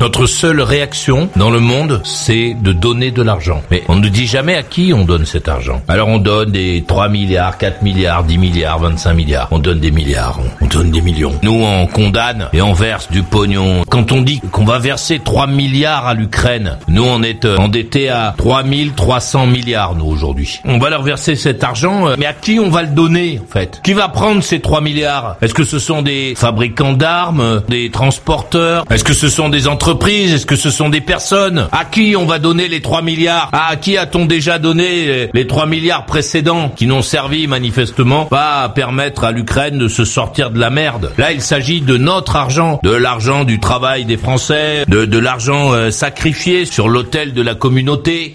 Notre seule réaction dans le monde, c'est de donner de l'argent. Mais on ne dit jamais à qui on donne cet argent. Alors on donne des 3 milliards, 4 milliards, 10 milliards, 25 milliards. On donne des milliards, on donne des millions. Nous, on condamne et on verse du pognon. Quand on dit qu'on va verser 3 milliards à l'Ukraine, nous, on est euh, endettés à 3300 milliards, nous, aujourd'hui. On va leur verser cet argent, euh, mais à qui on va le donner, en fait? Qui va prendre ces 3 milliards? Est-ce que ce sont des fabricants d'armes, des transporteurs? Est-ce que ce sont des entreprises Est-ce que ce sont des personnes? À qui on va donner les 3 milliards? À qui a-t-on déjà donné les 3 milliards précédents qui n'ont servi manifestement pas à permettre à l'Ukraine de se sortir de la merde? Là, il s'agit de notre argent, de l'argent du travail des Français, de, de l'argent euh, sacrifié sur l'autel de la communauté.